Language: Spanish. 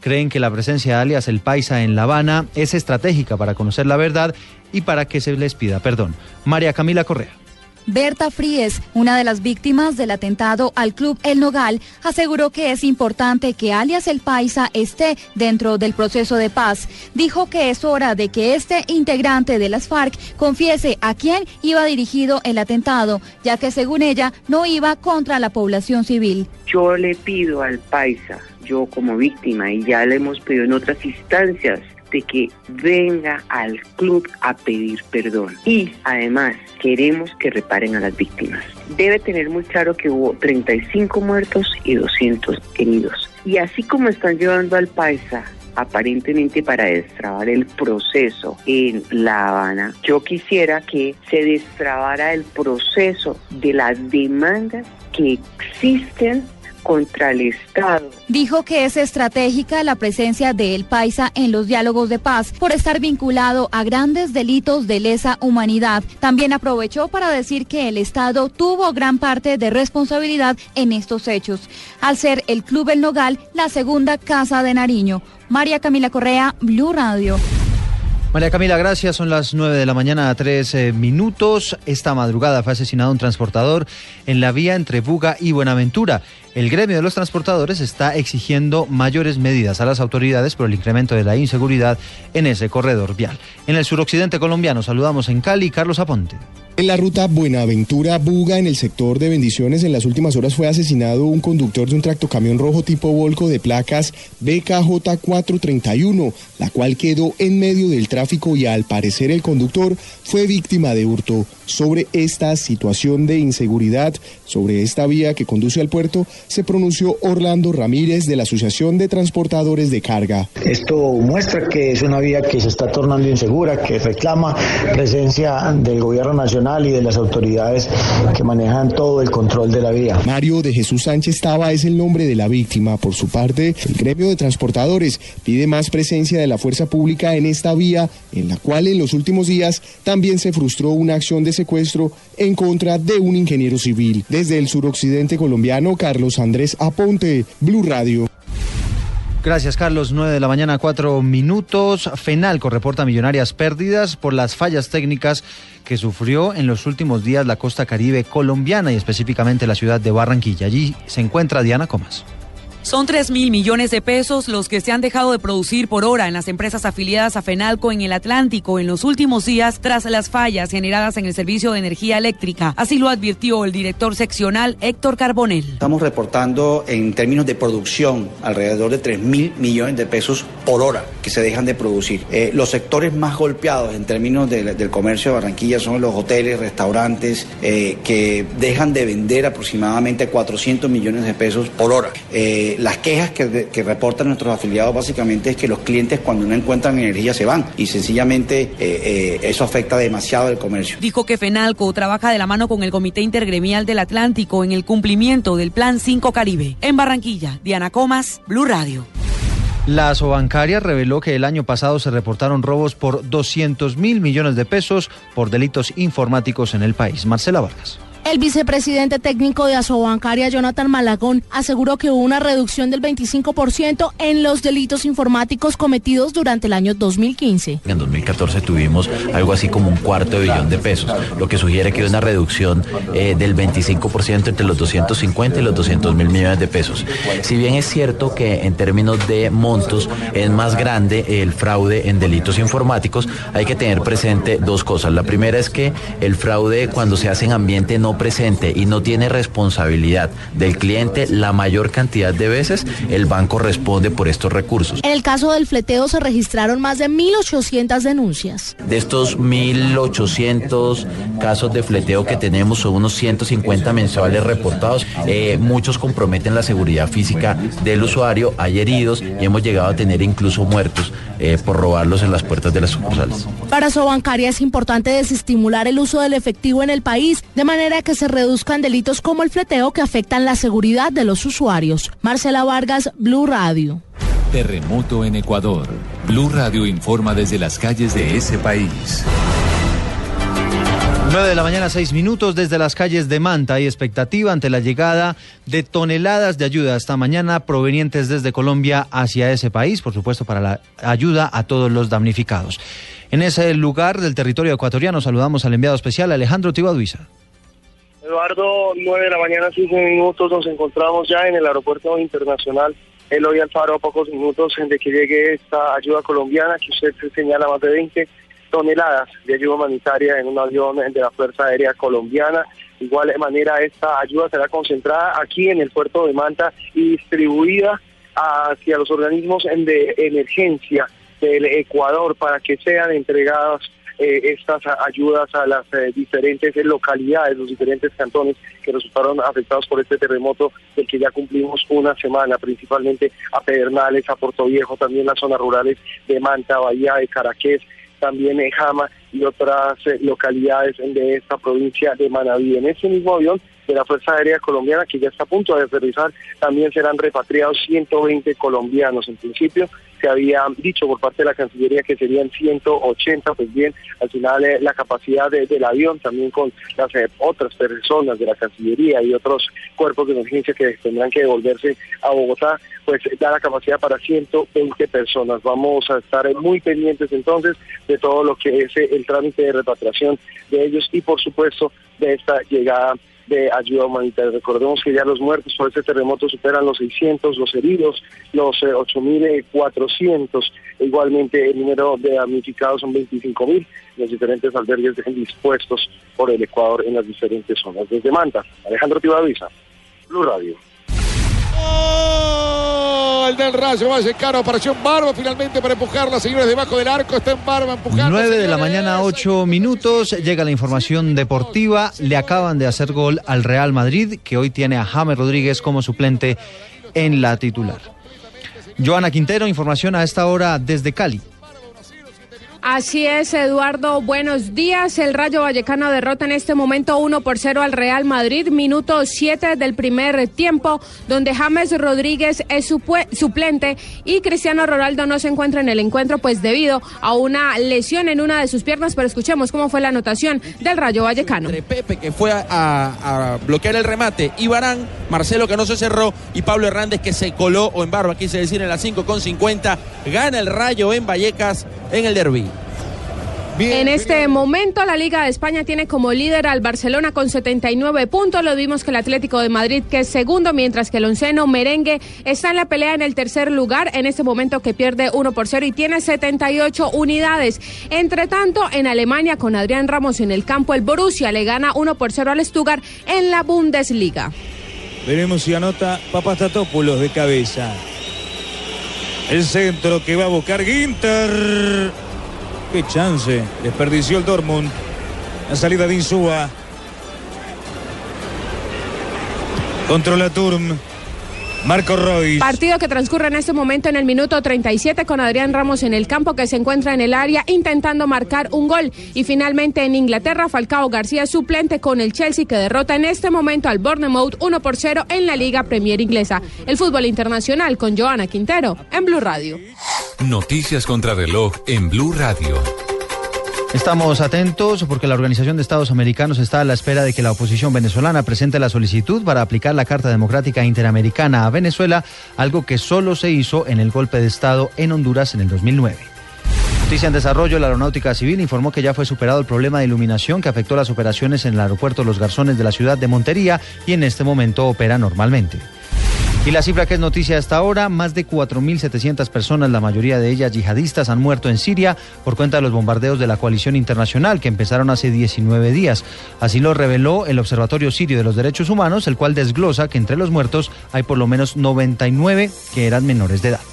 creen que la presencia de alias El Paisa en La Habana es estratégica para conocer la verdad y para que se les pida perdón. María Camila Correa. Berta Fríes, una de las víctimas del atentado al Club El Nogal, aseguró que es importante que alias El Paisa esté dentro del proceso de paz. Dijo que es hora de que este integrante de las FARC confiese a quién iba dirigido el atentado, ya que según ella no iba contra la población civil. Yo le pido al Paisa, yo como víctima, y ya le hemos pedido en otras instancias, de que venga al club a pedir perdón. Y además queremos que reparen a las víctimas. Debe tener muy claro que hubo 35 muertos y 200 heridos. Y así como están llevando al paisa aparentemente para destrabar el proceso en La Habana, yo quisiera que se destrabara el proceso de las demandas que existen contra el Estado. Dijo que es estratégica la presencia de El Paisa en los diálogos de paz por estar vinculado a grandes delitos de lesa humanidad. También aprovechó para decir que el Estado tuvo gran parte de responsabilidad en estos hechos, al ser el Club El Nogal la segunda casa de Nariño. María Camila Correa, Blue Radio. María Camila, gracias. Son las 9 de la mañana a 3 minutos. Esta madrugada fue asesinado un transportador en la vía entre Buga y Buenaventura. El gremio de los transportadores está exigiendo mayores medidas a las autoridades por el incremento de la inseguridad en ese corredor vial. En el suroccidente colombiano saludamos en Cali Carlos Aponte. En la ruta Buenaventura-Buga, en el sector de Bendiciones, en las últimas horas fue asesinado un conductor de un tractocamión rojo tipo Volco de placas BKJ431, la cual quedó en medio del tráfico y al parecer el conductor fue víctima de hurto. Sobre esta situación de inseguridad, sobre esta vía que conduce al puerto, se pronunció Orlando Ramírez de la Asociación de Transportadores de Carga. Esto muestra que es una vía que se está tornando insegura, que reclama presencia del gobierno nacional y de las autoridades que manejan todo el control de la vía. Mario de Jesús Sánchez Taba es el nombre de la víctima. Por su parte, el gremio de transportadores pide más presencia de la fuerza pública en esta vía, en la cual en los últimos días también se frustró una acción de secuestro en contra de un ingeniero civil. Desde el suroccidente colombiano, Carlos Andrés Aponte, Blue Radio. Gracias, Carlos. 9 de la mañana, 4 minutos. Fenalco reporta millonarias pérdidas por las fallas técnicas que sufrió en los últimos días la costa caribe colombiana y específicamente la ciudad de Barranquilla. Allí se encuentra Diana Comas. Son 3 mil millones de pesos los que se han dejado de producir por hora en las empresas afiliadas a Fenalco en el Atlántico en los últimos días tras las fallas generadas en el servicio de energía eléctrica. Así lo advirtió el director seccional Héctor Carbonel. Estamos reportando en términos de producción alrededor de 3 mil millones de pesos por hora que se dejan de producir. Eh, los sectores más golpeados en términos del comercio de Barranquilla son los hoteles, restaurantes, eh, que dejan de vender aproximadamente 400 millones de pesos por hora. Eh, las quejas que, reportan nuestros afiliados básicamente es que los clientes cuando no encuentran energía se van y sencillamente eh, eh, eso afecta demasiado el comercio. Dijo que FENALCO trabaja de la mano con el Comité Intergremial del Atlántico en el cumplimiento del Plan 5 Caribe. En Barranquilla, Diana Comas, Blue Radio. La Sobancaria reveló que el año pasado se reportaron robos por 200 mil millones de pesos por delitos informáticos en el país. Marcela Vargas. El vicepresidente técnico de Asobancaria, Jonathan Malagón, aseguró que hubo una reducción del 25% en los delitos informáticos cometidos durante el año 2015. En 2014 tuvimos algo así como un cuarto de billón de pesos, lo que sugiere que hay una reducción eh, del 25% entre los 250 y los 200 mil millones de pesos. Si bien es cierto que en términos de montos es más grande el fraude en delitos informáticos, hay que tener presente dos cosas. La primera es que el fraude cuando se hace en ambiente no no presente y no tiene responsabilidad del cliente la mayor cantidad de veces, el banco responde por estos recursos. En el caso del fleteo se registraron más de 1.800 denuncias. De estos 1.800 casos de fleteo que tenemos, son unos 150 mensuales reportados. Eh, muchos comprometen la seguridad física del usuario, hay heridos y hemos llegado a tener incluso muertos eh, por robarlos en las puertas de las sucursales. Para Sobancaria es importante desestimular el uso del efectivo en el país, de manera que se reduzcan delitos como el fleteo que afectan la seguridad de los usuarios. Marcela Vargas, Blue Radio. Terremoto en Ecuador. Blue Radio informa desde las calles de ese país. 9 de la mañana, 6 minutos desde las calles de Manta. Hay expectativa ante la llegada de toneladas de ayuda esta mañana provenientes desde Colombia hacia ese país, por supuesto, para la ayuda a todos los damnificados. En ese lugar del territorio ecuatoriano saludamos al enviado especial Alejandro Tibaduiza. Eduardo, 9 de la mañana, 5 minutos, nos encontramos ya en el aeropuerto internacional Eloy Alfaro, a pocos minutos de que llegue esta ayuda colombiana, que usted señala más de 20 toneladas de ayuda humanitaria en un avión de la Fuerza Aérea Colombiana. De igual manera, esta ayuda será concentrada aquí en el puerto de Manta y distribuida hacia los organismos de emergencia del Ecuador para que sean entregadas eh, estas ayudas a las eh, diferentes localidades, los diferentes cantones que resultaron afectados por este terremoto del que ya cumplimos una semana, principalmente a Pedernales, a Puerto Viejo, también las zonas rurales de Manta, Bahía de Caraqués, también en Jama y otras eh, localidades de esta provincia de Manaví. En ese mismo avión de la Fuerza Aérea Colombiana, que ya está a punto de aterrizar, también serán repatriados 120 colombianos. En principio se había dicho por parte de la Cancillería que serían 180, pues bien, al final eh, la capacidad del avión, también con las eh, otras personas de la Cancillería y otros cuerpos de emergencia que tendrán que devolverse a Bogotá, pues da la capacidad para 120 personas. Vamos a estar muy pendientes entonces de todo lo que es eh, el trámite de repatriación de ellos y por supuesto de esta llegada de ayuda humanitaria. Recordemos que ya los muertos por este terremoto superan los 600, los heridos, los 8.400. Eh, Igualmente el número de damnificados son 25.000, los diferentes albergues dispuestos por el Ecuador en las diferentes zonas. Desde Manta, Alejandro Tibavisa, Blue Radio. El del Rayo Vallecano apareció en Barba finalmente para empujarla, señores, debajo del arco. Está en Barba empujando. 9 de la mañana, 8 minutos. Llega la información deportiva. Le acaban de hacer gol al Real Madrid, que hoy tiene a James Rodríguez como suplente en la titular. Joana Quintero, información a esta hora desde Cali. Así es, Eduardo. Buenos días. El Rayo Vallecano derrota en este momento 1 por 0 al Real Madrid. Minuto 7 del primer tiempo, donde James Rodríguez es suplente y Cristiano Ronaldo no se encuentra en el encuentro, pues debido a una lesión en una de sus piernas. Pero escuchemos cómo fue la anotación del Rayo Vallecano. Entre Pepe, que fue a, bloquear el remate, y Barán, Marcelo, que no se cerró, y Pablo Hernández, que se coló o en barba, quise decir, en las 5 con 50. Gana el Rayo en Vallecas en el derby. en este momento la Liga de España tiene como líder al Barcelona con 79 puntos. Lo vimos que el Atlético de Madrid que es segundo, mientras que el onceno merengue está en la pelea en el tercer lugar. En este momento que pierde 1 por 0 y tiene 78 unidades. Entre tanto, en Alemania con Adrián Ramos en el campo, el Borussia le gana 1 por 0 al Stuttgart en la Bundesliga. Veremos si anota Papastatopoulos de cabeza. El centro que va a buscar Ginter. Qué chance. Desperdició el Dortmund. La salida de Insúa. Controla Turm. Marco Royce. Partido que transcurre en este momento en el minuto 37 con Adrián Ramos en el campo que se encuentra en el área intentando marcar un gol. Y finalmente en Inglaterra, Falcao García suplente con el Chelsea que derrota en este momento al Bournemouth 1 por 0 en la Liga Premier Inglesa. El fútbol internacional con Joana Quintero en Blue Radio. Noticias contra reloj en Blue Radio. Estamos atentos porque la Organización de Estados Americanos está a la espera de que la oposición venezolana presente la solicitud para aplicar la Carta Democrática Interamericana a Venezuela, algo que solo se hizo en el golpe de Estado en Honduras en el 2009. Noticia en desarrollo, la Aeronáutica Civil informó que ya fue superado el problema de iluminación que afectó las operaciones en el aeropuerto Los Garzones de la ciudad de Montería y en este momento opera normalmente. Y la cifra que es noticia hasta ahora, más de 4.700 personas, la mayoría de ellas yihadistas, han muerto en Siria por cuenta de los bombardeos de la coalición internacional que empezaron hace 19 días. Así lo reveló el Observatorio Sirio de los Derechos Humanos, el cual desglosa que entre los muertos hay por lo menos 99 que eran menores de edad.